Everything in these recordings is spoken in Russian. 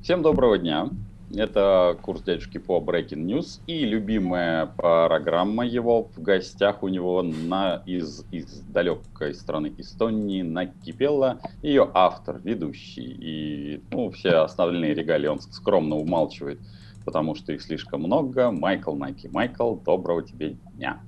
Всем доброго дня. Это курс дядюшки по Breaking News и любимая программа его. В гостях у него на, из, из далекой страны Эстонии накипела ее автор, ведущий. И ну, все основные регалии он скромно умалчивает, потому что их слишком много. Майкл Наки. Майкл, доброго тебе дня.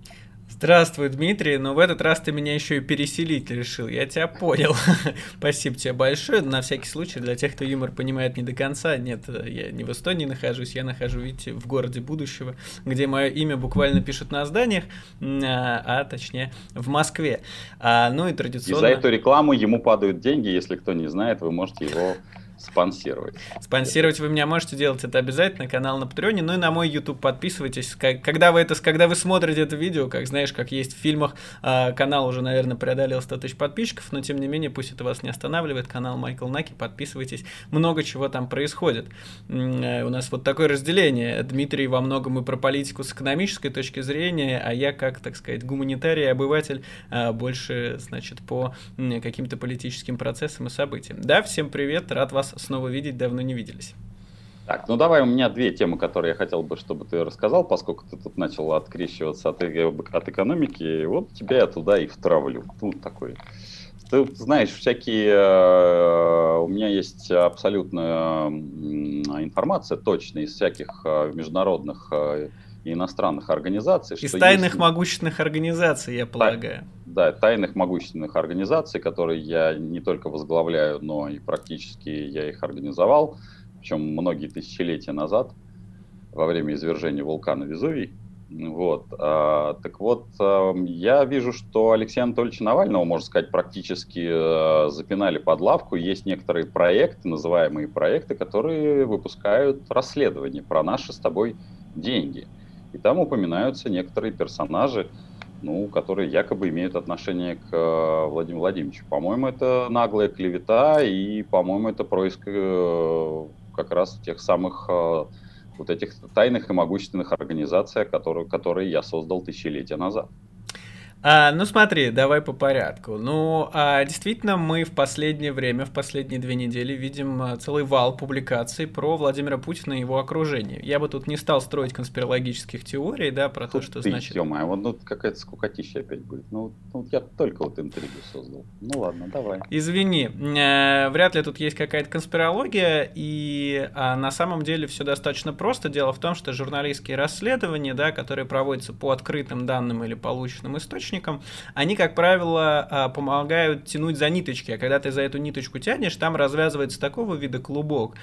Здравствуй, Дмитрий. Но в этот раз ты меня еще и переселить решил. Я тебя понял. Спасибо тебе большое. На всякий случай, для тех, кто юмор понимает не до конца, нет, я не в Эстонии нахожусь, я нахожусь, видите, в городе будущего, где мое имя буквально пишут на зданиях, а, а точнее в Москве. А, ну и традиционно... И за эту рекламу ему падают деньги, если кто не знает, вы можете его спонсировать. Спонсировать вы меня можете делать это обязательно, канал на Патреоне, ну и на мой YouTube подписывайтесь. Когда вы это, когда вы смотрите это видео, как знаешь, как есть в фильмах, а, канал уже, наверное, преодолел 100 тысяч подписчиков, но тем не менее, пусть это вас не останавливает, канал Майкл Наки, подписывайтесь, много чего там происходит. Э, у нас вот такое разделение, Дмитрий во многом и про политику с экономической точки зрения, а я как, так сказать, гуманитарий, обыватель, а, больше, значит, по каким-то политическим процессам и событиям. Да, всем привет, рад вас снова видеть, давно не виделись. Так, ну давай, у меня две темы, которые я хотел бы, чтобы ты рассказал, поскольку ты тут начал открещиваться от, от экономики, вот тебя я туда и втравлю. Ну, такой. Ты знаешь, всякие... Э, у меня есть абсолютная информация точная из всяких э, международных э, и иностранных организаций. Из тайных есть... могущественных организаций, я полагаю. Да, тайных могущественных организаций, которые я не только возглавляю, но и практически я их организовал, причем многие тысячелетия назад, во время извержения вулкана Везувий. Вот. А, так вот, а, я вижу, что Алексея Анатольевича Навального, можно сказать, практически а, запинали под лавку. Есть некоторые проекты, называемые проекты, которые выпускают расследования про наши с тобой деньги. И там упоминаются некоторые персонажи, ну, которые якобы имеют отношение к э, Владимиру Владимировичу. По-моему, это наглая клевета, и, по-моему, это происк э, как раз тех самых э, вот этих тайных и могущественных организаций, которые, которые я создал тысячелетия назад. А, ну смотри, давай по порядку. Ну, а, действительно, мы в последнее время, в последние две недели видим а, целый вал публикаций про Владимира Путина и его окружение. Я бы тут не стал строить конспирологических теорий, да, про тут то, что ты, значит... Ё-моё, вот ну, какая-то скукотища опять будет. Ну, ну, я только вот интригу создал. Ну ладно, давай. Извини, э, вряд ли тут есть какая-то конспирология, и а, на самом деле все достаточно просто. Дело в том, что журналистские расследования, да, которые проводятся по открытым данным или полученным источникам, источникам, они, как правило, а, помогают тянуть за ниточки, а когда ты за эту ниточку тянешь, там развязывается такого вида клубок,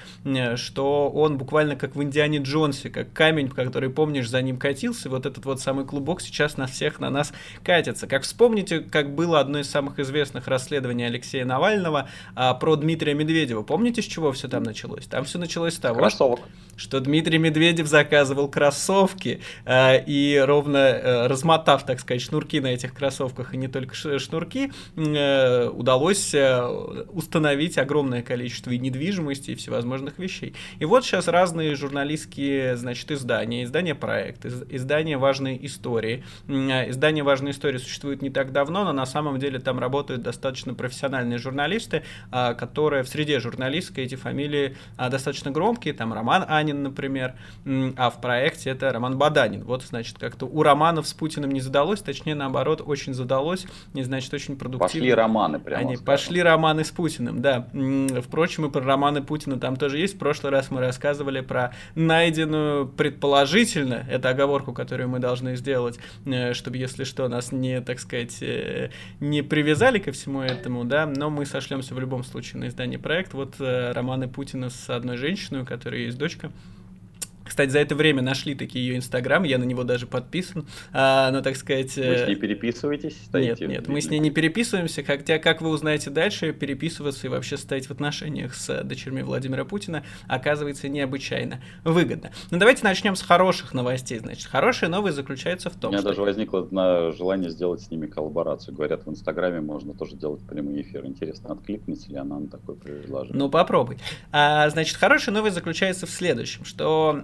что он буквально как в Индиане Джонсе, как камень, который, помнишь, за ним катился, вот этот вот самый клубок сейчас на всех на нас катится. Как вспомните, как было одно из самых известных расследований Алексея Навального а, про Дмитрия Медведева. Помните, с чего все там началось? Там все началось с того, Кроссовок. что Дмитрий Медведев заказывал кроссовки э, и ровно э, размотав, так сказать, шнурки на этих кроссовках и не только шнурки, э, удалось э, установить огромное количество и недвижимости, и всевозможных вещей. И вот сейчас разные журналистские, значит, издания, издания проект, издания важные истории. Э, издание важные истории существует не так давно, но на самом деле там работают достаточно профессиональные журналисты, которые в среде журналистской эти фамилии достаточно громкие, там Роман Анин, например, а в проекте это Роман Баданин. Вот, значит, как-то у Романов с Путиным не задалось, точнее, наоборот, наоборот, очень задалось, не значит, очень продуктивно. Пошли романы прямо. Они скажем. пошли романы с Путиным, да. Впрочем, и про романы Путина там тоже есть. В прошлый раз мы рассказывали про найденную предположительно, это оговорку, которую мы должны сделать, э, чтобы, если что, нас не, так сказать, э, не привязали ко всему этому, да, но мы сошлемся в любом случае на издание проект. Вот э, романы Путина с одной женщиной, у которой есть дочка. Кстати, за это время нашли такие ее инстаграм, я на него даже подписан, а, но, так сказать... Вы с ней э, переписываетесь? Нет, нет, мы с ней не переписываемся, хотя, как вы узнаете дальше, переписываться и вообще стоять в отношениях с дочерьми Владимира Путина оказывается необычайно выгодно. Но давайте начнем с хороших новостей, значит. Хорошая новость заключается в том, У меня что... даже возникло на желание сделать с ними коллаборацию. Говорят, в инстаграме можно тоже делать прямой эфир. Интересно, откликнется ли она на такое предложение? Ну, попробуй. А, значит, хорошая новость заключается в следующем, что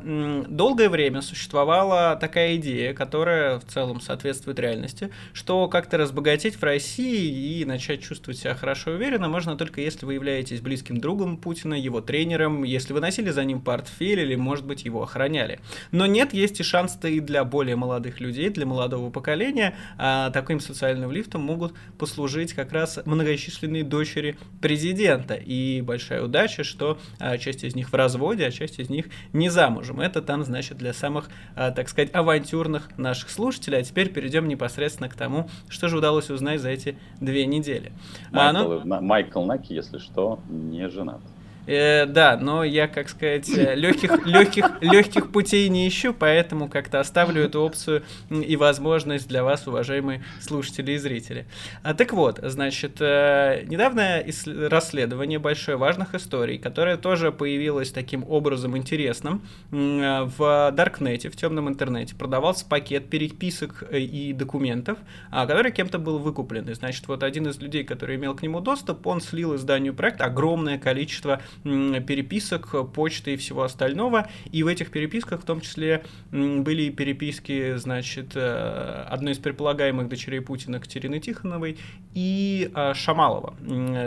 долгое время существовала такая идея, которая в целом соответствует реальности, что как-то разбогатеть в России и начать чувствовать себя хорошо и уверенно можно только если вы являетесь близким другом Путина, его тренером, если вы носили за ним портфель или, может быть, его охраняли. Но нет, есть и шанс-то и для более молодых людей, для молодого поколения. А таким социальным лифтом могут послужить как раз многочисленные дочери президента. И большая удача, что а, часть из них в разводе, а часть из них не замужем. Это там, значит, для самых, а, так сказать, авантюрных наших слушателей. А теперь перейдем непосредственно к тому, что же удалось узнать за эти две недели. Майкл, а, ну... Майкл Наки, если что, не женат. Э, да, но я, как сказать, э, легких, легких, легких путей не ищу, поэтому как-то оставлю эту опцию и возможность для вас, уважаемые слушатели и зрители. А, так вот, значит, э, недавнее расследование большое важных историй, которое тоже появилось таким образом интересным э, в Даркнете, в темном интернете, продавался пакет переписок э, и документов, а, который кем-то был выкуплен. И, значит, вот один из людей, который имел к нему доступ, он слил изданию проекта огромное количество переписок, почты и всего остального. И в этих переписках в том числе были переписки, значит, э, одной из предполагаемых дочерей Путина Катерины Тихоновой и э, Шамалова.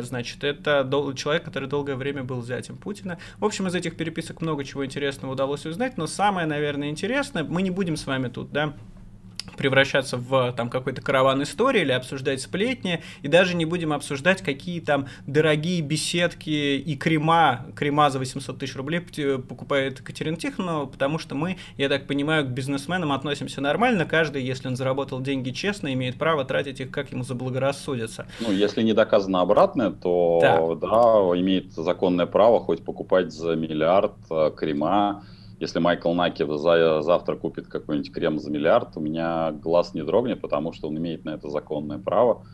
Значит, это человек, который долгое время был зятем Путина. В общем, из этих переписок много чего интересного удалось узнать, но самое, наверное, интересное, мы не будем с вами тут, да, превращаться в там какой-то караван истории или обсуждать сплетни, и даже не будем обсуждать, какие там дорогие беседки и крема, крема за 800 тысяч рублей покупает Катерина Тихонова, потому что мы, я так понимаю, к бизнесменам относимся нормально, каждый, если он заработал деньги честно, имеет право тратить их, как ему заблагорассудится. Ну, если не доказано обратное, то да, да имеет законное право хоть покупать за миллиард э, крема, если Майкл Наки за, завтра купит какой-нибудь крем за миллиард, у меня глаз не дрогнет, потому что он имеет на это законное право.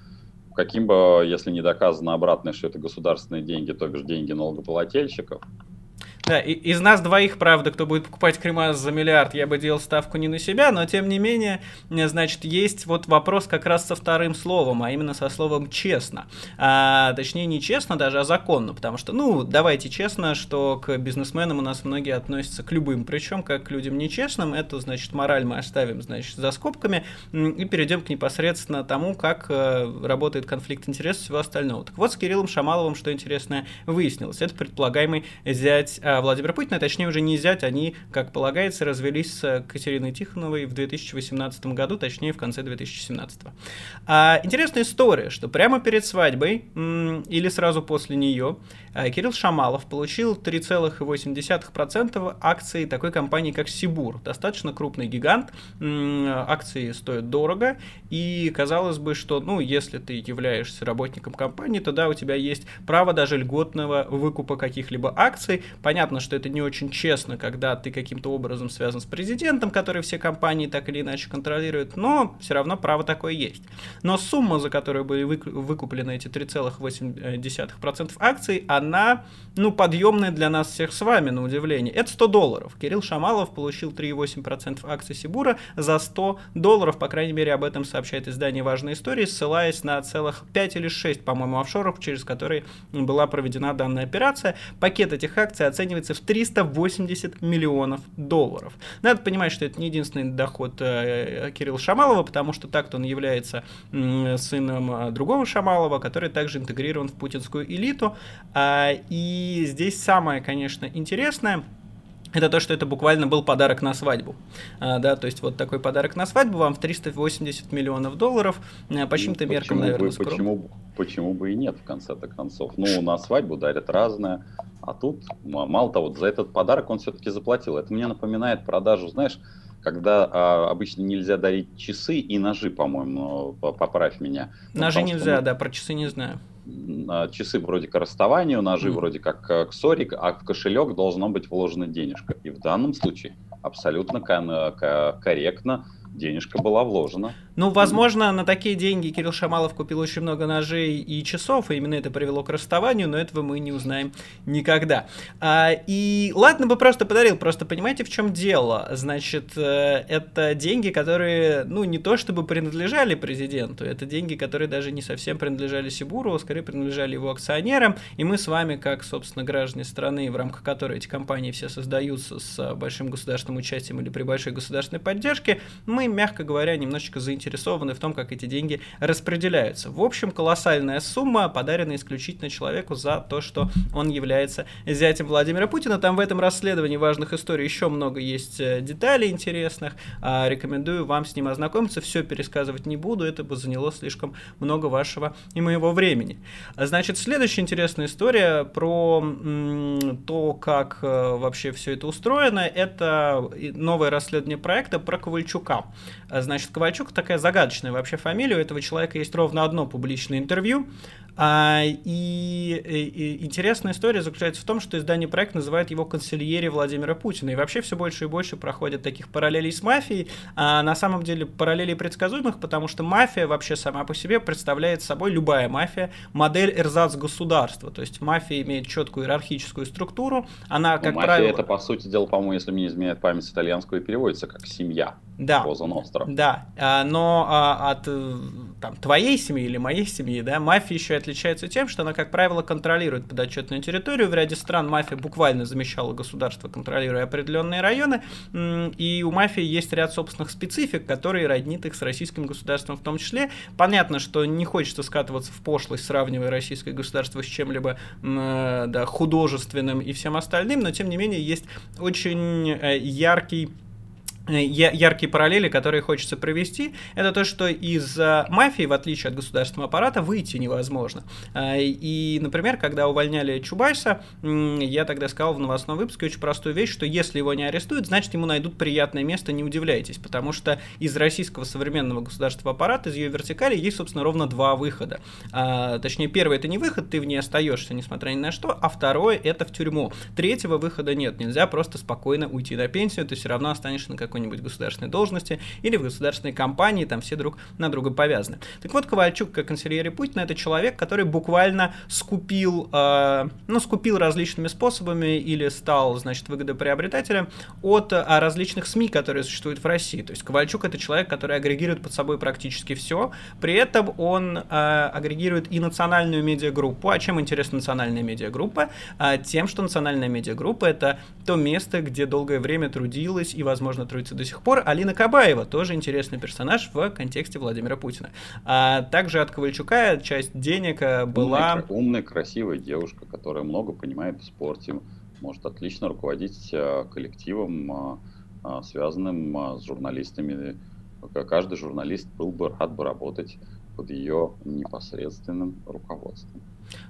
Каким бы, если не доказано обратное, что это государственные деньги, то бишь деньги налогоплательщиков, да, и, из нас двоих, правда, кто будет покупать крема за миллиард, я бы делал ставку не на себя, но тем не менее, значит, есть вот вопрос как раз со вторым словом, а именно со словом честно. А, точнее, не честно даже, а законно, потому что, ну, давайте честно, что к бизнесменам у нас многие относятся к любым, причем как к людям нечестным, это, значит, мораль мы оставим, значит, за скобками и перейдем к непосредственно тому, как э, работает конфликт интересов и всего остального. Так вот, с Кириллом Шамаловым, что интересное, выяснилось. Это предполагаемый зять а, Владимира Путина, точнее уже не зять, они, как полагается, развелись с Катериной Тихоновой в 2018 году, точнее в конце 2017. А, интересная история, что прямо перед свадьбой или сразу после нее а, Кирилл Шамалов получил 3,8% акций такой компании, как Сибур. Достаточно крупный гигант, акции стоят дорого, и казалось бы, что, ну, если ты являешься работником компании, то да, у тебя есть право даже льготного выкупа каких-либо акций. Понятно, что это не очень честно, когда ты каким-то образом связан с президентом, который все компании так или иначе контролирует, но все равно право такое есть. Но сумма, за которую были выкуплены эти 3,8% акций, она, ну, подъемная для нас всех с вами, на удивление. Это 100 долларов. Кирилл Шамалов получил 3,8% акций Сибура за 100 долларов, по крайней мере, об этом сообщает издание «Важные истории», ссылаясь на целых 5 или 6, по-моему, офшоров, через которые была проведена данная операция. Пакет этих акций оценивается в 380 миллионов долларов. Надо понимать, что это не единственный доход э, Кирилла Шамалова, потому что так-то он является сыном э, другого Шамалова, который также интегрирован в путинскую элиту. А, и здесь самое, конечно, интересное – это то, что это буквально был подарок на свадьбу. А, да, то есть вот такой подарок на свадьбу вам в 380 миллионов долларов, а, по чьим-то ну, меркам, наверное, бы, почему, почему бы и нет, в конце-то концов. Ну, на свадьбу дарят разное, а тут, мало того, за этот подарок он все-таки заплатил. Это мне напоминает продажу, знаешь, когда а, обычно нельзя дарить часы и ножи, по-моему, поправь меня. Ножи ну, нельзя, мы... да, про часы не знаю. Часы вроде к расставанию, ножи mm. вроде как к ссоре, а в кошелек должно быть вложена денежка. И в данном случае абсолютно корректно денежка была вложена. Ну, возможно, на такие деньги Кирилл Шамалов купил очень много ножей и часов, и именно это привело к расставанию, но этого мы не узнаем никогда. А, и ладно бы просто подарил, просто понимаете, в чем дело? Значит, э, это деньги, которые, ну, не то чтобы принадлежали президенту, это деньги, которые даже не совсем принадлежали Сибуру, а скорее принадлежали его акционерам, и мы с вами, как, собственно, граждане страны, в рамках которой эти компании все создаются с большим государственным участием или при большой государственной поддержке, мы, мягко говоря, немножечко заинтересованы в том, как эти деньги распределяются. В общем, колоссальная сумма, подарена исключительно человеку за то, что он является зятем Владимира Путина. Там в этом расследовании важных историй еще много есть э, деталей интересных. А, рекомендую вам с ним ознакомиться. Все пересказывать не буду, это бы заняло слишком много вашего и моего времени. Значит, следующая интересная история про то, как э, вообще все это устроено, это новое расследование проекта про Ковальчука. Значит, Ковальчук такая загадочная вообще фамилия, у этого человека есть ровно одно публичное интервью, а, и, и, и интересная история заключается в том, что издание проект называет его консильери Владимира Путина. И вообще все больше и больше проходит таких параллелей с мафией. А на самом деле параллелей предсказуемых, потому что мафия вообще сама по себе представляет собой любая мафия модель эрзац государства. То есть мафия имеет четкую иерархическую структуру. Она, как мафия правило... это, по сути дела, по-моему, если мне изменяет память с итальянского, и переводится как семья. Да. Поза Ностра. Да. А, но а, от э, там, твоей семьи или моей семьи, да, мафия еще отличается тем, что она, как правило, контролирует подотчетную территорию. В ряде стран мафия буквально замещала государство, контролируя определенные районы. И у мафии есть ряд собственных специфик, которые роднит их с российским государством в том числе. Понятно, что не хочется скатываться в пошлость, сравнивая российское государство с чем-либо э, да, художественным и всем остальным, но тем не менее есть очень э, яркий яркие параллели, которые хочется провести, это то, что из мафии, в отличие от государственного аппарата, выйти невозможно. Э, и, например, когда увольняли Чубайса, я тогда сказал в новостном выпуске очень простую вещь, что если его не арестуют, значит ему найдут приятное место, не удивляйтесь, потому что из российского современного государственного аппарата, из ее вертикали, есть, собственно, ровно два выхода. Точнее, первый это не выход, ты в ней остаешься, несмотря ни на что, а второе это в тюрьму. Третьего выхода нет, нельзя просто спокойно уйти на пенсию, ты все равно останешься на какой какой-нибудь государственной должности или в государственной компании, там все друг на друга повязаны. Так вот, Ковальчук, как канцелярия Путина, это человек, который буквально скупил, э, ну, скупил различными способами или стал, значит, выгодоприобретателем от э, различных СМИ, которые существуют в России. То есть Ковальчук это человек, который агрегирует под собой практически все. При этом он э, агрегирует и национальную медиагруппу. А чем интересна национальная медиагруппа? А тем, что национальная медиагруппа это то место, где долгое время трудилась и, возможно, трудится трудится до сих пор. Алина Кабаева, тоже интересный персонаж в контексте Владимира Путина. А также от Ковальчука часть денег э, была... Умная, умная, красивая девушка, которая много понимает в спорте, может отлично руководить э, коллективом, э, связанным с журналистами. Каждый журналист был бы рад бы работать под ее непосредственным руководством.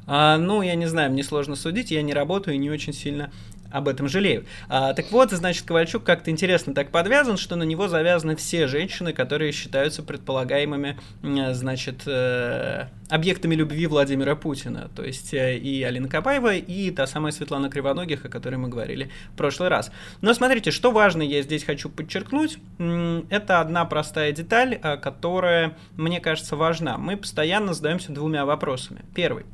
А, ну, я не знаю, мне сложно судить, я не работаю и не очень сильно об этом жалею. А, так вот, значит, Ковальчук как-то интересно так подвязан, что на него завязаны все женщины, которые считаются предполагаемыми, значит, э, объектами любви Владимира Путина. То есть э, и Алина Кабаева, и та самая Светлана Кривоногих, о которой мы говорили в прошлый раз. Но смотрите, что важно, я здесь хочу подчеркнуть, это одна простая деталь, э, которая, мне кажется, важна. Мы постоянно задаемся двумя вопросами. Первый.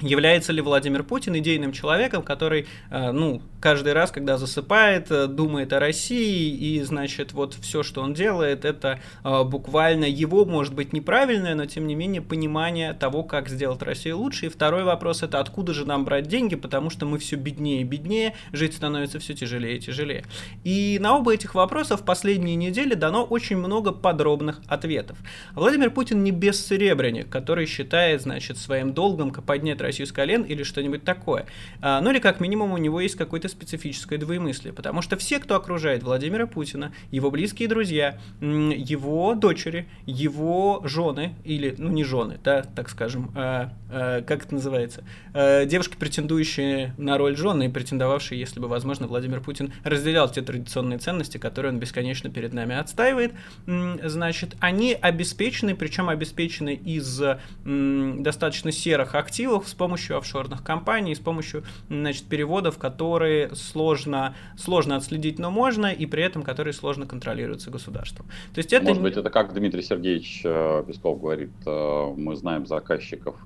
Является ли Владимир Путин идейным человеком, который, э, ну, каждый раз, когда засыпает, э, думает о России, и, значит, вот все, что он делает, это э, буквально его, может быть, неправильное, но, тем не менее, понимание того, как сделать Россию лучше. И второй вопрос, это откуда же нам брать деньги, потому что мы все беднее и беднее, жить становится все тяжелее и тяжелее. И на оба этих вопроса в последние недели дано очень много подробных ответов. Владимир Путин не бессеребренник, который считает, значит, своим долгом поднять Россию с колен или что-нибудь такое. А, ну или как минимум у него есть какое-то специфическое двоемыслие, потому что все, кто окружает Владимира Путина, его близкие друзья, его дочери, его жены, или, ну не жены, да, так скажем, а, а, как это называется, а, девушки, претендующие на роль жены и претендовавшие, если бы, возможно, Владимир Путин разделял те традиционные ценности, которые он бесконечно перед нами отстаивает, значит, они обеспечены, причем обеспечены из достаточно серых активов, помощью офшорных компаний, с помощью, значит, переводов, которые сложно, сложно отследить, но можно, и при этом которые сложно контролируются государством. То есть это... Может быть, это как Дмитрий Сергеевич э, Песков говорит, э, мы знаем заказчиков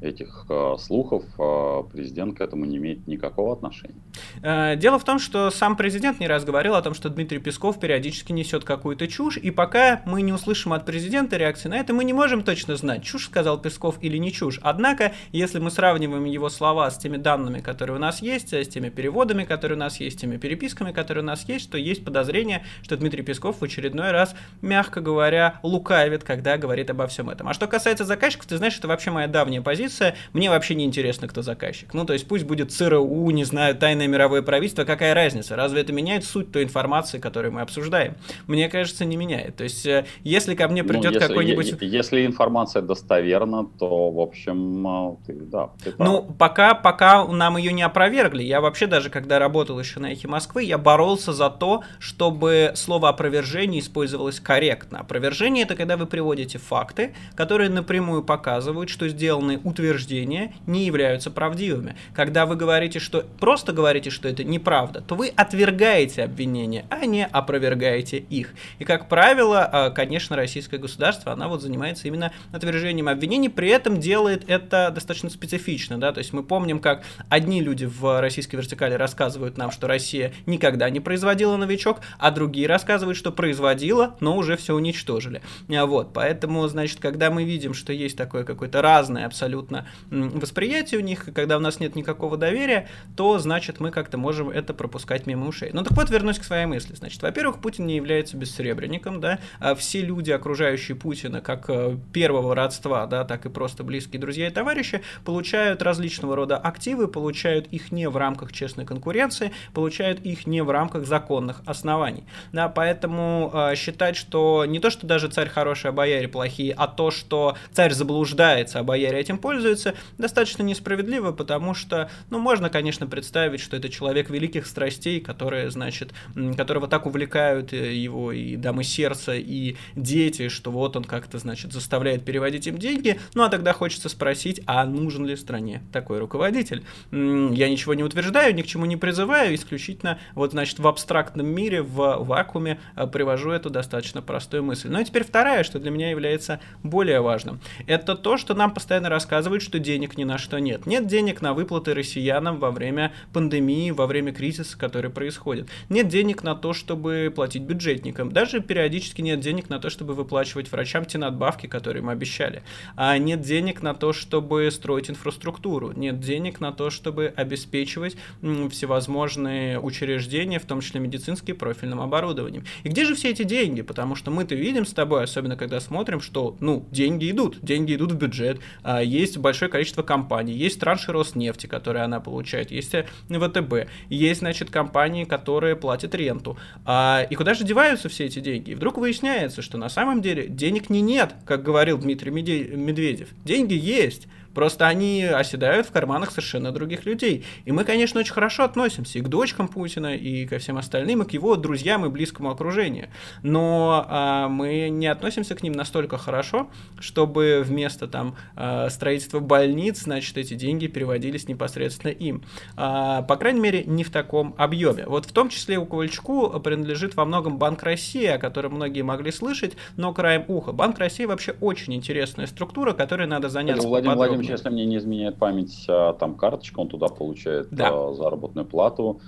этих э, слухов э, президент к этому не имеет никакого отношения. Э, дело в том, что сам президент не раз говорил о том, что Дмитрий Песков периодически несет какую-то чушь, и пока мы не услышим от президента реакции на это, мы не можем точно знать, чушь сказал Песков или не чушь. Однако, если мы сравниваем его слова с теми данными, которые у нас есть, с теми переводами, которые у нас есть, с теми переписками, которые у нас есть, то есть подозрение, что Дмитрий Песков в очередной раз, мягко говоря, лукавит, когда говорит обо всем этом. А что касается заказчиков, ты знаешь, это вообще моя давняя позиция, позиция, мне вообще не интересно, кто заказчик. Ну, то есть пусть будет ЦРУ, не знаю, тайное мировое правительство, какая разница? Разве это меняет суть той информации, которую мы обсуждаем? Мне кажется, не меняет. То есть, э, если ко мне придет ну, какой-нибудь... Если информация достоверна, то, в общем, э, ты, да. Ты ну, пока, пока нам ее не опровергли. Я вообще даже, когда работал еще на Эхе Москвы, я боролся за то, чтобы слово опровержение использовалось корректно. Опровержение это когда вы приводите факты, которые напрямую показывают, что сделаны утверждения не являются правдивыми. Когда вы говорите, что просто говорите, что это неправда, то вы отвергаете обвинения, а не опровергаете их. И, как правило, а, конечно, российское государство, она вот занимается именно отвержением обвинений, при этом делает это достаточно специфично, да, то есть мы помним, как одни люди в российской вертикали рассказывают нам, что Россия никогда не производила новичок, а другие рассказывают, что производила, но уже все уничтожили. А вот, поэтому, значит, когда мы видим, что есть такое какое-то разное абсолютно абсолютно восприятие у них, и когда у нас нет никакого доверия, то, значит, мы как-то можем это пропускать мимо ушей. Ну так вот, вернусь к своей мысли. Значит, во-первых, Путин не является бессребренником, да, а все люди, окружающие Путина, как э, первого родства, да, так и просто близкие друзья и товарищи, получают различного рода активы, получают их не в рамках честной конкуренции, получают их не в рамках законных оснований. Да, поэтому э, считать, что не то, что даже царь хороший, а бояре плохие, а то, что царь заблуждается, а бояре этим пользуется, достаточно несправедливо, потому что, ну, можно, конечно, представить, что это человек великих страстей, которые, значит, которого так увлекают э, его и дамы сердца, и дети, что вот он как-то, значит, заставляет переводить им деньги, ну, а тогда хочется спросить, а нужен ли стране такой руководитель? Я ничего не утверждаю, ни к чему не призываю, исключительно, вот, значит, в абстрактном мире, в вакууме э, привожу эту достаточно простую мысль. Ну и теперь вторая, что для меня является более важным. Это то, что нам постоянно рассказывают рассказывают, что денег ни на что нет. Нет денег на выплаты россиянам во время пандемии, во время кризиса, который происходит. Нет денег на то, чтобы платить бюджетникам. Даже периодически нет денег на то, чтобы выплачивать врачам те надбавки, которые мы обещали. А нет денег на то, чтобы строить инфраструктуру. Нет денег на то, чтобы обеспечивать всевозможные учреждения, в том числе медицинские, профильным оборудованием. И где же все эти деньги? Потому что мы-то видим с тобой, особенно когда смотрим, что, ну, деньги идут, деньги идут в бюджет, а есть есть большое количество компаний, есть транши Роснефти, которые она получает, есть э, ВТБ, есть, значит, компании, которые платят ренту. А, и куда же деваются все эти деньги? И вдруг выясняется, что на самом деле денег не нет, как говорил Дмитрий Медведев. Деньги есть, Просто они оседают в карманах совершенно других людей. И мы, конечно, очень хорошо относимся и к дочкам Путина, и ко всем остальным, и к его друзьям и близкому окружению. Но а, мы не относимся к ним настолько хорошо, чтобы вместо там а, строительства больниц, значит, эти деньги переводились непосредственно им. А, по крайней мере, не в таком объеме. Вот в том числе у Ковальчуку принадлежит во многом Банк России, о котором многие могли слышать, но краем уха. Банк России вообще очень интересная структура, которой надо заняться. Владимир Владимирович если мне не изменяет память, а, там карточка, он туда получает да. А, заработную плату.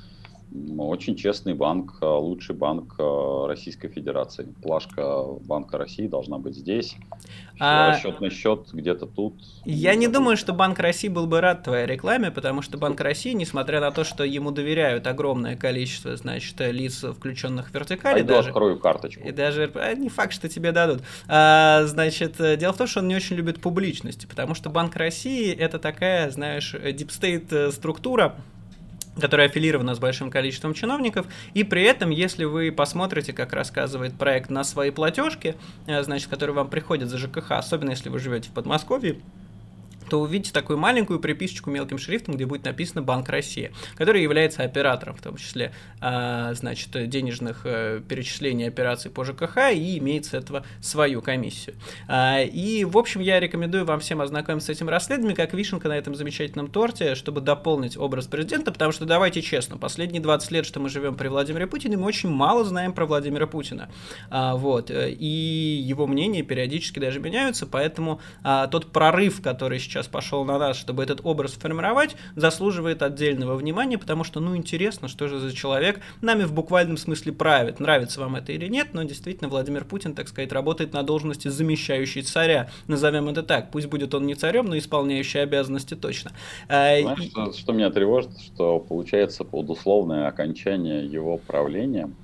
Очень честный банк, а, лучший банк Российской Федерации. Плашка Банка России должна быть здесь. А... Расчетный счет где-то тут. Я не думаю, что Банк России был бы рад твоей рекламе, потому что Банк России, несмотря на то, что ему доверяют огромное количество, значит, лиц, включенных в вертикали, Пойду даже... открою карточку. И даже не факт, что тебе дадут. А, значит, дело в том, что он не очень любит публичности, потому что Банк России это такая, знаешь, deep state структура, которая аффилирована с большим количеством чиновников, и при этом, если вы посмотрите, как рассказывает проект на свои платежки, э, значит, которые вам приходят за ЖКХ, особенно если вы живете в Подмосковье, то увидите такую маленькую приписочку мелким шрифтом, где будет написано Банк России, который является оператором, в том числе, а, значит, денежных э, перечислений операций по ЖКХ и имеет с этого свою комиссию. А, и, в общем, я рекомендую вам всем ознакомиться с этим расследованием, как вишенка на этом замечательном торте, чтобы дополнить образ президента, потому что, давайте честно, последние 20 лет, что мы живем при Владимире Путине, мы очень мало знаем про Владимира Путина. А, вот, э, и его мнения периодически даже меняются, поэтому тот прорыв, который сейчас сейчас пошел на нас, чтобы этот образ формировать, заслуживает отдельного внимания, потому что, ну, интересно, что же за человек нами в буквальном смысле правит. Нравится вам это или нет, но действительно Владимир Путин, так сказать, работает на должности замещающей царя. Назовем это так. Пусть будет он не царем, но исполняющий обязанности точно. А, Знаешь, и... что, что меня тревожит, что получается полудусловное окончание его правления –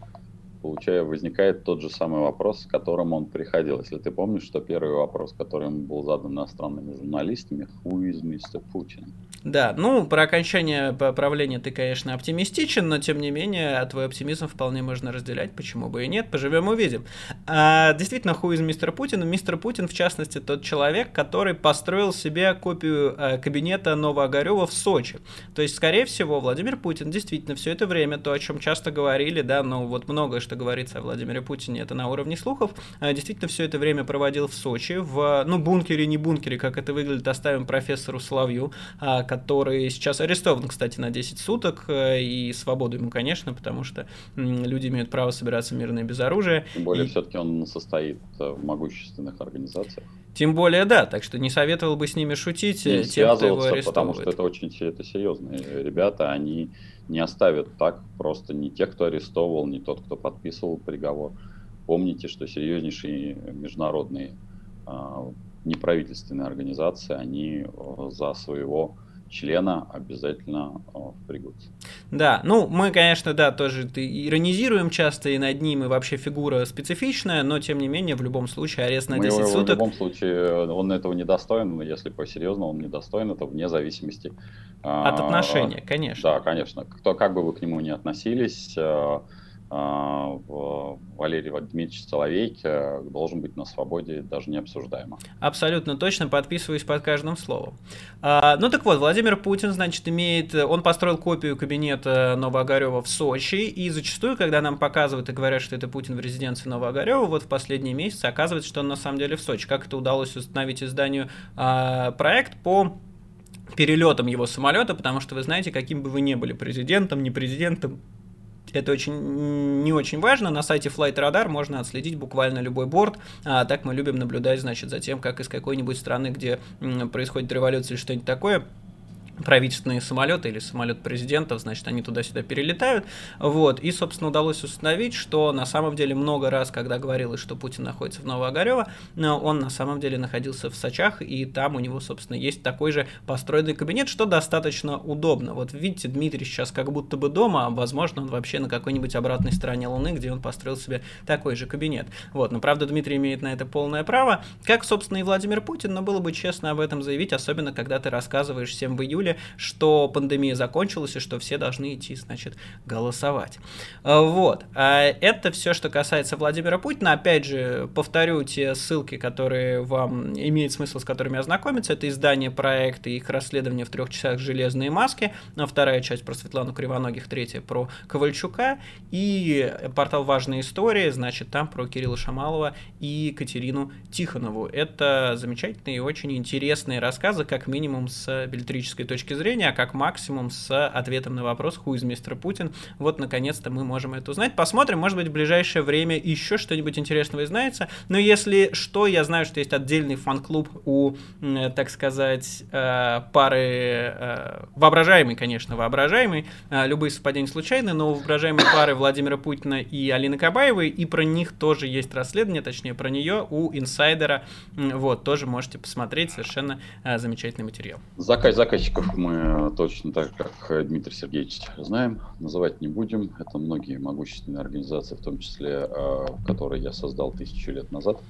получая, возникает тот же самый вопрос, с которым он приходил. Если ты помнишь, что первый вопрос, который ему был задан иностранными журналистами, who is Mr. Putin? Да, ну, про окончание правления ты, конечно, оптимистичен, но, тем не менее, твой оптимизм вполне можно разделять, почему бы и нет, поживем увидим. А, действительно, who is Mr. Putin? Мистер Путин, в частности, тот человек, который построил себе копию а, кабинета Новоогарева в Сочи. То есть, скорее всего, Владимир Путин действительно все это время, то, о чем часто говорили, да, ну, вот многое, что что говорится о Владимире Путине, это на уровне слухов, а, действительно все это время проводил в Сочи, в, ну, бункере, не бункере, как это выглядит, оставим профессору Соловью, а, который сейчас арестован, кстати, на 10 суток, э, и свободу ему, конечно, потому что люди имеют право собираться мирно и без оружия. Тем более, и... все-таки он состоит в могущественных организациях. Тем более, да, так что не советовал бы с ними шутить, не тем, кто его арестовывает. потому что это очень это серьезные ребята, они не оставят так просто ни тех, кто арестовывал, ни тот, кто подписывал приговор. Помните, что серьезнейшие международные э, неправительственные организации, они э, за своего члена обязательно э, впрягутся. Да, ну мы, конечно, да, тоже иронизируем часто и над ним, и вообще фигура специфичная, но тем не менее в любом случае арест на 10 мы, суток. В любом случае он этого не достоин, но если по-серьезному он не достоин, это вне зависимости от отношения, конечно. Да, конечно. Кто, как бы вы к нему ни относились, э, э, Валерий Дмитриевич Соловей э, должен быть на свободе, даже не обсуждаемо. Абсолютно точно, подписываюсь под каждым словом. А, ну так вот, Владимир Путин, значит, имеет, он построил копию кабинета Новоогарева в Сочи, и зачастую, когда нам показывают и говорят, что это Путин в резиденции Новоогарева, вот в последние месяцы оказывается, что он на самом деле в Сочи. Как это удалось установить изданию а, проект по перелетом его самолета, потому что вы знаете, каким бы вы ни были президентом, не президентом, это очень не очень важно. На сайте Flight Radar можно отследить буквально любой борт. А так мы любим наблюдать, значит, за тем, как из какой-нибудь страны, где происходит революция или что-нибудь такое, правительственные самолеты или самолет президентов, значит, они туда-сюда перелетают. Вот. И, собственно, удалось установить, что на самом деле много раз, когда говорилось, что Путин находится в Новоогарево, он на самом деле находился в Сочах, и там у него, собственно, есть такой же построенный кабинет, что достаточно удобно. Вот видите, Дмитрий сейчас как будто бы дома, а возможно, он вообще на какой-нибудь обратной стороне Луны, где он построил себе такой же кабинет. Вот. Но, правда, Дмитрий имеет на это полное право, как, собственно, и Владимир Путин, но было бы честно об этом заявить, особенно когда ты рассказываешь всем в июле, июле, что пандемия закончилась и что все должны идти, значит, голосовать. А, вот. А это все, что касается Владимира Путина. Опять же, повторю те ссылки, которые вам имеет смысл, с которыми ознакомиться. Это издание проекта и их расследование в трех часах «Железные маски». Вторая часть про Светлану Кривоногих, третья про Ковальчука. И портал «Важные истории», значит, там про Кирилла Шамалова и Катерину Тихонову. Это замечательные и очень интересные рассказы, как минимум с билетрической точки точки зрения, а как максимум с ответом на вопрос «Who is Mr. Putin?». Вот, наконец-то, мы можем это узнать. Посмотрим, может быть, в ближайшее время еще что-нибудь интересного изнается. Но если что, я знаю, что есть отдельный фан-клуб у, так сказать, э, пары э, воображаемый, конечно, воображаемый. Э, любые совпадения случайны, но у воображаемой пары Владимира Путина и Алины Кабаевой, и про них тоже есть расследование, точнее, про нее у инсайдера. Вот, тоже можете посмотреть, совершенно замечательный материал. Заказ заказчиков Политиков мы точно так, как Дмитрий Сергеевич, знаем, называть не будем. Это многие могущественные организации, в том числе, э, которые я создал тысячу лет назад.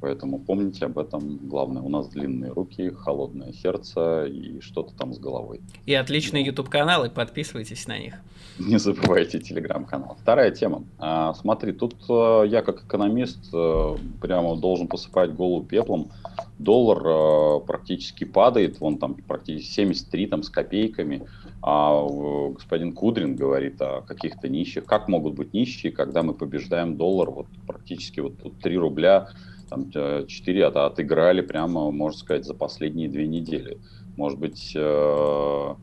Поэтому помните об этом. Главное, у нас длинные руки, холодное сердце и что-то там с головой. И отличные YouTube-каналы, подписывайтесь на них. Не забывайте телеграм-канал. Вторая тема. А, смотри, тут а, я как экономист а, прямо должен посыпать голову пеплом. Доллар а, практически падает, вон там практически 73 там, с копейками. А господин Кудрин говорит о каких-то нищих. Как могут быть нищие, когда мы побеждаем доллар? Вот практически вот 3 рубля там 4 от, отыграли прямо, можно сказать, за последние две недели. Может быть, э,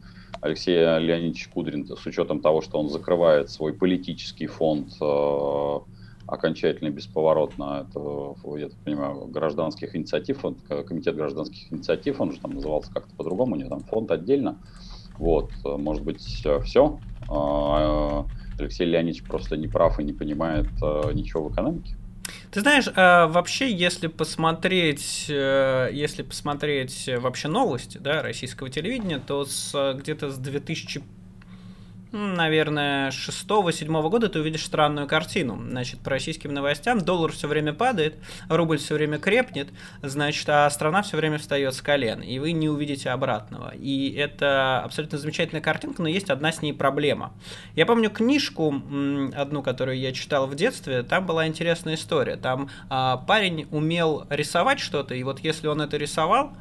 Алексей Леонидович Кудрин, с учетом того, что он закрывает свой политический фонд э, окончательно бесповоротно, это, я так понимаю, гражданских инициатив, комитет гражданских инициатив, он же там назывался как-то по-другому, у него там фонд отдельно. Вот, может быть, все. Э, Алексей Леонидович просто не прав и не понимает ничего в экономике. Ты знаешь, а, вообще, если посмотреть, э, если посмотреть вообще новости, да, российского телевидения, то с где-то с 2000 наверное, 6-7 года ты увидишь странную картину. Значит, по российским новостям доллар все время падает, рубль все время крепнет, значит, а страна все время встает с колен, и вы не увидите обратного. И это абсолютно замечательная картинка, но есть одна с ней проблема. Я помню книжку, одну, которую я читал в детстве, там была интересная история. Там а, парень умел рисовать что-то, и вот если он это рисовал,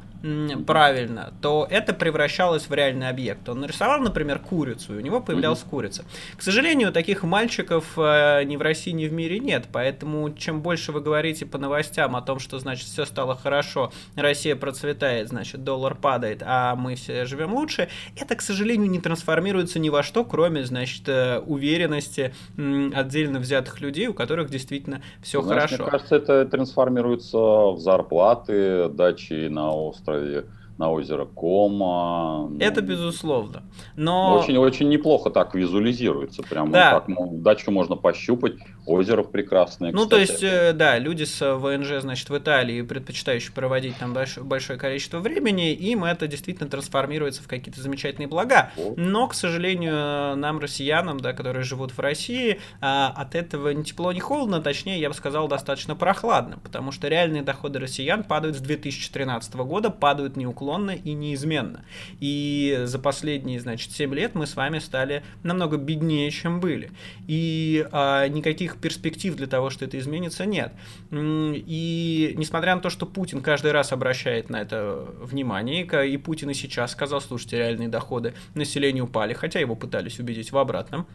правильно, то это превращалось в реальный объект. Он нарисовал, например, курицу, и у него появлялась mm-hmm. курица. К сожалению, таких мальчиков э, ни в России, ни в мире нет, поэтому чем больше вы говорите по новостям о том, что, значит, все стало хорошо, Россия процветает, значит, доллар падает, а мы все живем лучше, это, к сожалению, не трансформируется ни во что, кроме, значит, э, уверенности отдельно взятых людей, у которых действительно все Знаешь, хорошо. Мне кажется, это трансформируется в зарплаты, дачи на остров острове на озеро Кома. Ну, это безусловно. Но... Очень-очень неплохо так визуализируется. Прям да. вот так, ну, дачу можно пощупать, озеро прекрасное. Ну, то есть, э, да, люди с ВНЖ, значит, в Италии, предпочитающие проводить там большое, большое количество времени, им это действительно трансформируется в какие-то замечательные блага. Вот. Но, к сожалению, нам, россиянам, да, которые живут в России, а, от этого ни тепло, ни холодно, точнее, я бы сказал, достаточно прохладно, потому что реальные доходы россиян падают с 2013 года, падают неуклонно неуклонно и неизменно. И за последние, значит, 7 лет мы с вами стали намного беднее, чем были. И а, никаких перспектив для того, что это изменится, нет. И несмотря на то, что Путин каждый раз обращает на это внимание, и Путин и сейчас сказал, слушайте, реальные доходы населения упали, хотя его пытались убедить в обратном,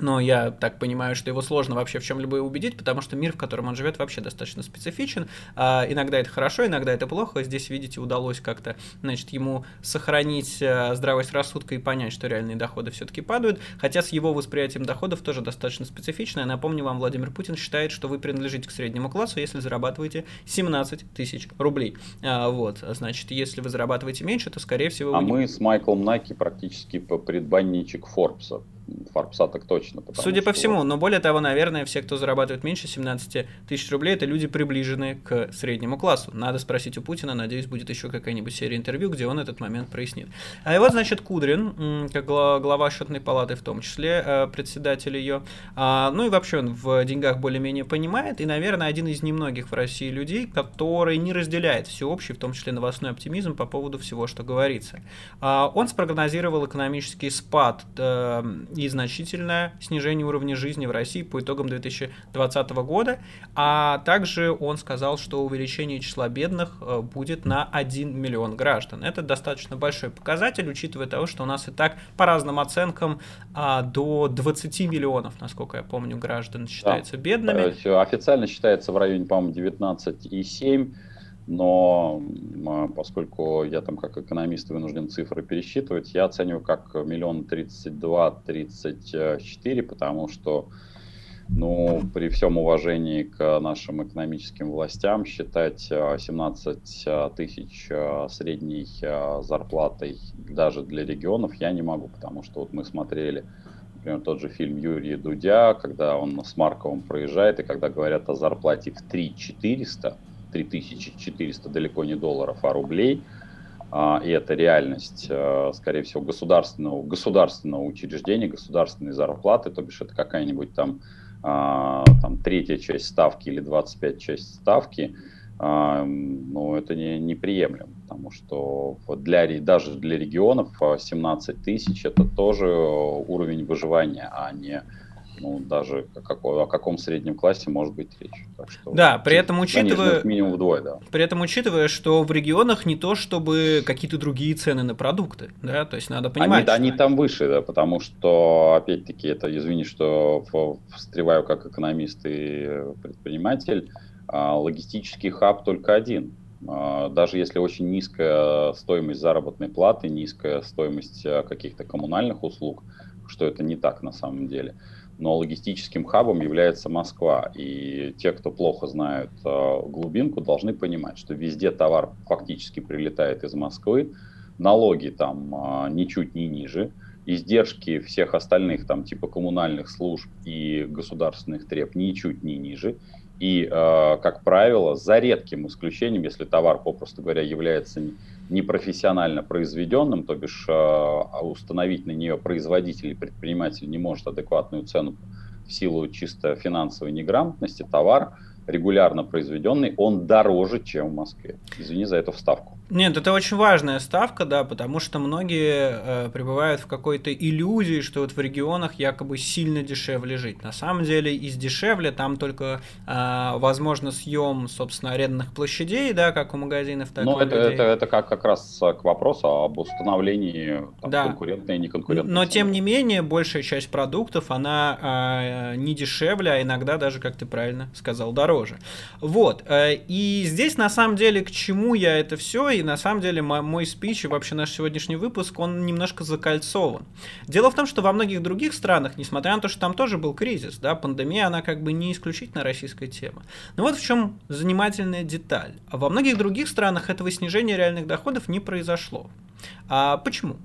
но я так понимаю, что его сложно вообще в чем-либо убедить, потому что мир, в котором он живет, вообще достаточно специфичен. А, иногда это хорошо, иногда это плохо. Здесь, видите, удалось как-то, значит, ему сохранить а, здравость рассудка и понять, что реальные доходы все-таки падают. Хотя с его восприятием доходов тоже достаточно специфично. Я напомню вам, Владимир Путин считает, что вы принадлежите к среднему классу, если зарабатываете 17 тысяч рублей. А, вот, значит, если вы зарабатываете меньше, то, скорее всего... А мы с Майклом Найки практически по предбанничек Форбса. Фарпса так точно. Судя по всему, но более того, наверное, все, кто зарабатывает меньше 17 тысяч рублей, это люди, приближенные к среднему классу. Надо спросить у Путина, надеюсь, будет еще какая-нибудь серия интервью, где он этот момент прояснит. А и вот, значит, Кудрин, как глава счетной палаты в том числе, э, председатель ее, а, ну и вообще он в деньгах более-менее понимает, и, наверное, один из немногих в России людей, который не разделяет всеобщий, в том числе новостной оптимизм по поводу всего, что говорится. А, он спрогнозировал экономический спад э, и значительное снижение уровня жизни в России по итогам 2020 года, а также он сказал, что увеличение числа бедных э, будет на 1 миллион граждан. Это достаточно большой показатель, учитывая того, что у нас и так по разным оценкам а, до 20 миллионов, насколько я помню, граждан считаются да. бедными. Официально считается в районе, по-моему, 19,7 но поскольку я там как экономист вынужден цифры пересчитывать, я оцениваю как миллион тридцать два, тридцать четыре, потому что ну, при всем уважении к нашим экономическим властям, считать 17 тысяч средней зарплатой даже для регионов я не могу, потому что вот мы смотрели, например, тот же фильм Юрия Дудя, когда он с Марковым проезжает, и когда говорят о зарплате в 3 400, 3400 далеко не долларов, а рублей. А, и это реальность, а, скорее всего, государственного, государственного учреждения, государственной зарплаты, то бишь это какая-нибудь там, а, там третья часть ставки или 25 часть ставки. ну, это не, неприемлемо, потому что для, даже для регионов 17 тысяч это тоже уровень выживания, а не ну, даже о, каком, о каком среднем классе может быть речь. Так что, да, при этом учитывая... минимум вдвое, да. При этом учитывая, что в регионах не то, чтобы какие-то другие цены на продукты, да, то есть надо понимать... Они, что... они там выше, да, потому что, опять-таки, это, извини, что встреваю как экономист и предприниматель, а, логистический хаб только один. А, даже если очень низкая стоимость заработной платы, низкая стоимость а, каких-то коммунальных услуг, что это не так на самом деле – но логистическим хабом является Москва. И те, кто плохо знают э, глубинку, должны понимать, что везде товар фактически прилетает из Москвы, налоги там э, ничуть не ниже, издержки всех остальных там типа коммунальных служб и государственных треб ничуть не ниже. И, э, как правило, за редким исключением, если товар, попросту говоря, является непрофессионально произведенным, то бишь э, установить на нее производитель и предприниматель не может адекватную цену в силу чисто финансовой неграмотности, товар регулярно произведенный, он дороже, чем в Москве. Извини за эту вставку. Нет, это очень важная ставка, да, потому что многие э, пребывают в какой-то иллюзии, что вот в регионах якобы сильно дешевле жить. На самом деле из дешевле там только, э, возможно, съем, собственно, арендных площадей, да, как у магазинов, так Ну, это, это, это как, как раз к вопросу об установлении там, да. конкурентной и неконкурентной. Но, цены. тем не менее, большая часть продуктов, она э, не дешевле, а иногда даже, как ты правильно сказал, дороже. Вот. Э, и здесь, на самом деле, к чему я это все и на самом деле мой спич и вообще наш сегодняшний выпуск, он немножко закольцован. Дело в том, что во многих других странах, несмотря на то, что там тоже был кризис, да, пандемия, она как бы не исключительно российская тема. Но вот в чем занимательная деталь. Во многих других странах этого снижения реальных доходов не произошло. А почему?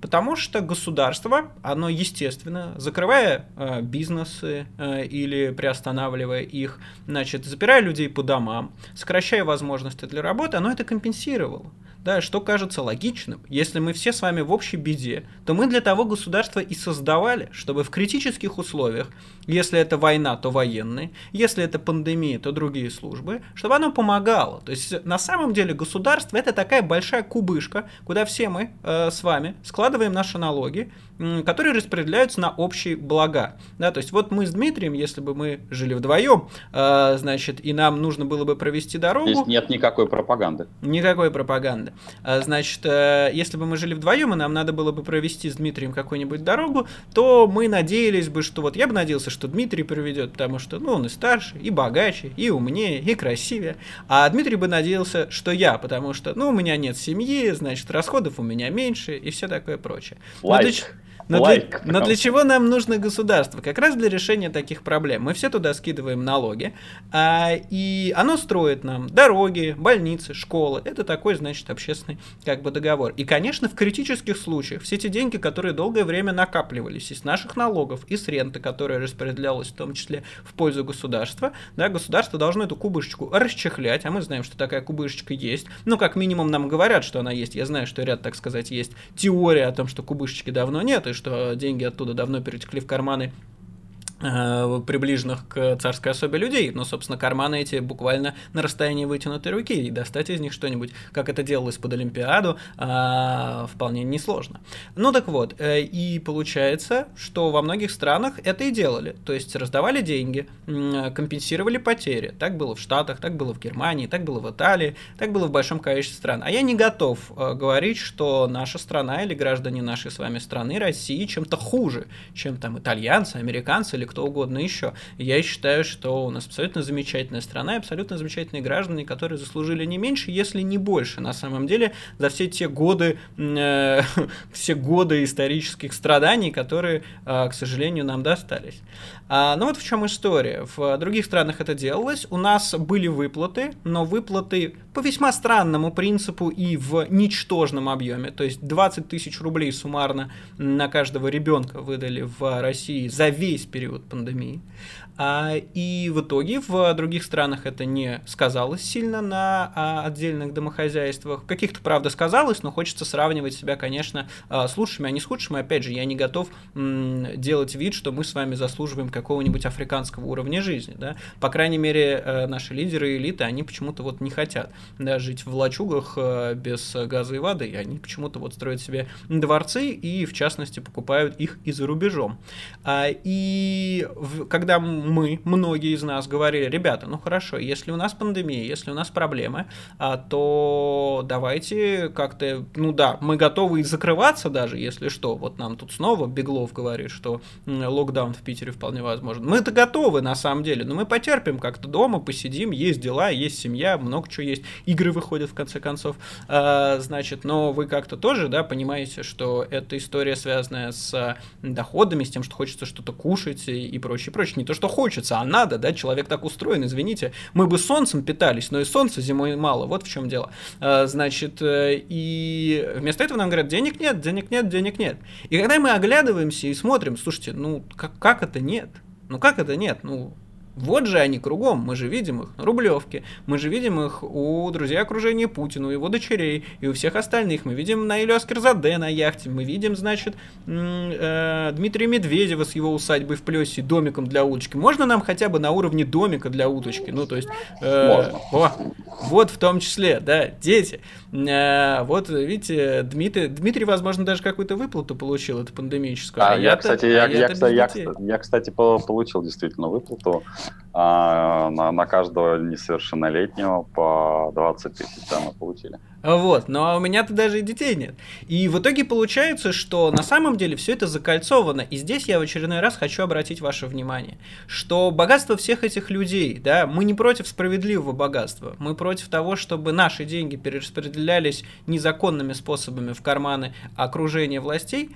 Потому что государство, оно естественно, закрывая э, бизнесы э, или приостанавливая их, значит, запирая людей по домам, сокращая возможности для работы, оно это компенсировало да, что кажется логичным. Если мы все с вами в общей беде, то мы для того государства и создавали, чтобы в критических условиях, если это война, то военные, если это пандемия, то другие службы, чтобы оно помогало. То есть на самом деле государство это такая большая кубышка, куда все мы э, с вами складываем наши налоги, которые распределяются на общие блага. Да, то есть вот мы с Дмитрием, если бы мы жили вдвоем, э, значит, и нам нужно было бы провести дорогу... Здесь нет никакой пропаганды. Никакой пропаганды. А, значит, э, если бы мы жили вдвоем, и нам надо было бы провести с Дмитрием какую-нибудь дорогу, то мы надеялись бы, что вот я бы надеялся, что Дмитрий проведет, потому что, ну, он и старше, и богаче, и умнее, и красивее. А Дмитрий бы надеялся, что я, потому что, ну, у меня нет семьи, значит, расходов у меня меньше, и все такое прочее. Лайк. Но, для, но для чего нам нужно государство? Как раз для решения таких проблем. Мы все туда скидываем налоги, а, и оно строит нам дороги, больницы, школы. Это такой, значит, общественный как бы договор. И, конечно, в критических случаях все эти деньги, которые долгое время накапливались из наших налогов, из ренты, которая распределялась в том числе в пользу государства, да, государство должно эту кубышечку расчехлять, а мы знаем, что такая кубышечка есть. Ну, как минимум нам говорят, что она есть. Я знаю, что ряд, так сказать, есть теория о том, что кубышечки давно нет, и что деньги оттуда давно перетекли в карманы приближенных к царской особе людей, но, собственно, карманы эти буквально на расстоянии вытянутой руки, и достать из них что-нибудь, как это делалось под Олимпиаду, а, вполне несложно. Ну так вот, э, и получается, что во многих странах это и делали, то есть раздавали деньги, компенсировали потери. Так было в Штатах, так было в Германии, так было в Италии, так было в большом количестве стран. А я не готов э, говорить, что наша страна или граждане нашей с вами страны, России, чем-то хуже, чем там итальянцы, американцы или кто угодно еще. Я считаю, что у нас абсолютно замечательная страна и абсолютно замечательные граждане, которые заслужили не меньше, если не больше, на самом деле, за все те годы, э, все годы исторических страданий, которые, э, к сожалению, нам достались. А, ну вот в чем история. В других странах это делалось. У нас были выплаты, но выплаты по весьма странному принципу и в ничтожном объеме. То есть 20 тысяч рублей суммарно на каждого ребенка выдали в России за весь период период пандемии. А, и в итоге в других странах это не сказалось сильно на а, отдельных домохозяйствах. В каких-то, правда, сказалось, но хочется сравнивать себя, конечно, а, с лучшими, а не с худшими. Опять же, я не готов делать вид, что мы с вами заслуживаем какого-нибудь африканского уровня жизни. Да? По крайней мере, э, наши лидеры и элиты, они почему-то вот не хотят да, жить в лачугах э, без газа и воды. И они почему-то вот строят себе дворцы и, в частности, покупают их и за рубежом. И когда мы, многие из нас, говорили, ребята, ну хорошо, если у нас пандемия, если у нас проблемы, а, то давайте как-то, ну да, мы готовы и закрываться даже, если что. Вот нам тут снова Беглов говорит, что локдаун в Питере вполне возможен. Мы-то готовы на самом деле, но мы потерпим как-то дома, посидим, есть дела, есть семья, много чего есть, игры выходят в конце концов. А, значит, но вы как-то тоже, да, понимаете, что эта история связанная с доходами, с тем, что хочется что-то кушать и прочее, прочее. Не то, что хочется, а надо, да, человек так устроен, извините. Мы бы солнцем питались, но и солнца зимой мало, вот в чем дело. А, значит, э, и вместо этого нам говорят, денег нет, денег нет, денег нет. И когда мы оглядываемся и смотрим, слушайте, ну как, как это нет? Ну как это нет? Ну вот же они кругом, мы же видим их на Рублевке, мы же видим их у друзей окружения Путина, у его дочерей и у всех остальных. Мы видим Наилю Аскерзаде на яхте, мы видим, значит, э, Дмитрия Медведева с его усадьбой в Плесе, домиком для уточки. Можно нам хотя бы на уровне домика для уточки? Ну, то есть, э, о, вот в том числе, да, дети. Э, вот, видите, Дмитрий, Дмитрий, возможно, даже какую-то выплату получил, это пандемическую. А, а я, кстати, я, а я, я, я, я, кстати, получил действительно выплату а, на, на каждого несовершеннолетнего по 20 тысяч да, мы получили. Вот, но у меня-то даже и детей нет. И в итоге получается, что на самом деле все это закольцовано. И здесь я в очередной раз хочу обратить ваше внимание, что богатство всех этих людей, да, мы не против справедливого богатства, мы против того, чтобы наши деньги перераспределялись незаконными способами в карманы окружения властей,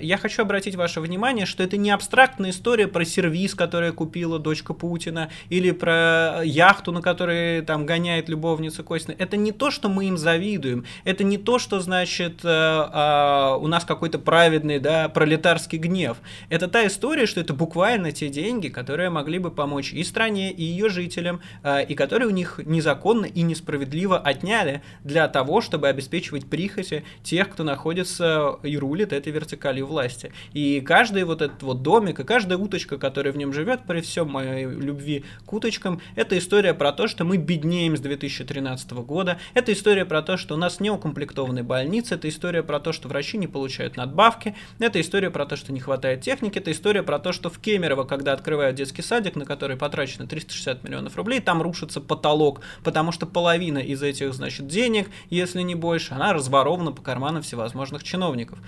я хочу обратить ваше внимание, что это не абстрактная история про сервис, который купила дочка Путина, или про яхту, на которой там гоняет любовница Костина. Это не то, что мы им завидуем, это не то, что значит э, э, у нас какой-то праведный, да, пролетарский гнев. Это та история, что это буквально те деньги, которые могли бы помочь и стране, и ее жителям, э, и которые у них незаконно и несправедливо отняли для того, чтобы обеспечивать прихоти тех, кто находится и рулит этой вертикалью власти. И каждый вот этот вот домик, и каждая уточка, которая в нем живет, при всем моей любви к уточкам, это история про то, что мы беднеем с 2013 года, это история про то, что у нас неукомплектованные больницы, это история про то, что врачи не получают надбавки, это история про то, что не хватает техники, это история про то, что в Кемерово, когда открывают детский садик, на который потрачено 360 миллионов рублей, там рушится потолок, потому что половина из этих, значит, денег, если не больше, она разворована по карманам всевозможных чиновников.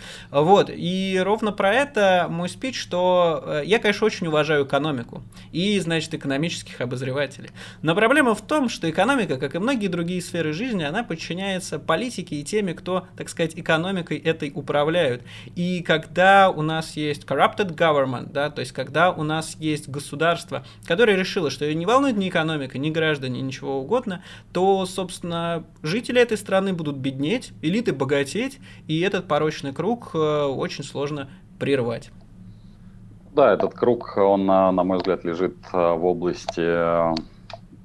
Вот, и ровно про это мой спич, что э, я, конечно, очень уважаю экономику и, значит, экономических обозревателей. Но проблема в том, что экономика, как и многие другие сферы жизни, она подчиняется политике и теме, кто, так сказать, экономикой этой управляют. И когда у нас есть corrupted government, да, то есть когда у нас есть государство, которое решило, что ее не волнует ни экономика, ни граждане, ничего угодно, то, собственно, жители этой страны будут беднеть, элиты богатеть, и этот порочный круг э, очень сложно прервать. Да, этот круг, он, на мой взгляд, лежит э, в области,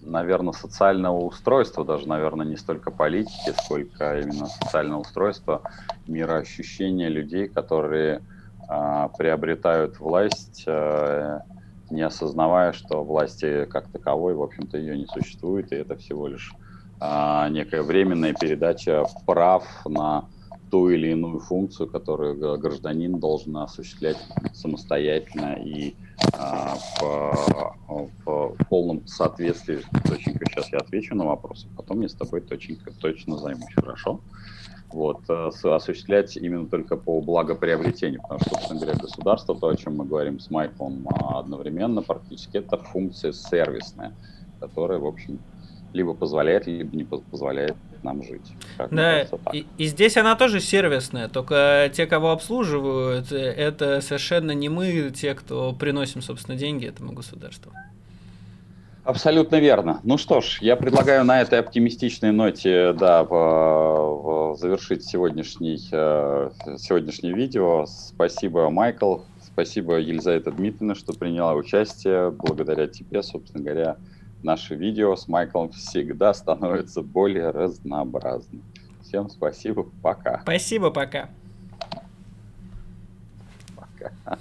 наверное, социального устройства, даже, наверное, не столько политики, сколько именно социального устройства, мироощущения людей, которые э, приобретают власть, э, не осознавая, что власти как таковой, в общем-то, ее не существует, и это всего лишь э, некая временная передача прав на ту или иную функцию, которую гражданин должен осуществлять самостоятельно и а, в, в полном соответствии. Точненько сейчас я отвечу на вопросы, потом я с тобой точненько точно займусь, хорошо? Вот, э, осуществлять именно только по благоприобретению, потому что, собственно говоря, государство, то, о чем мы говорим с Майклом а, одновременно, практически это функция сервисная, которая, в общем, либо позволяет, либо не позволяет нам жить. Как да, и, и здесь она тоже сервисная, только те, кого обслуживают, это совершенно не мы, те, кто приносим, собственно, деньги этому государству. Абсолютно верно. Ну что ж, я предлагаю на этой оптимистичной ноте да, в, в завершить сегодняшний, э, сегодняшнее видео. Спасибо, Майкл. Спасибо, Елизавета Дмитриевна, что приняла участие. Благодаря тебе, собственно говоря, наши видео с Майклом всегда становятся более разнообразны. Всем спасибо, пока. Спасибо, пока. Пока.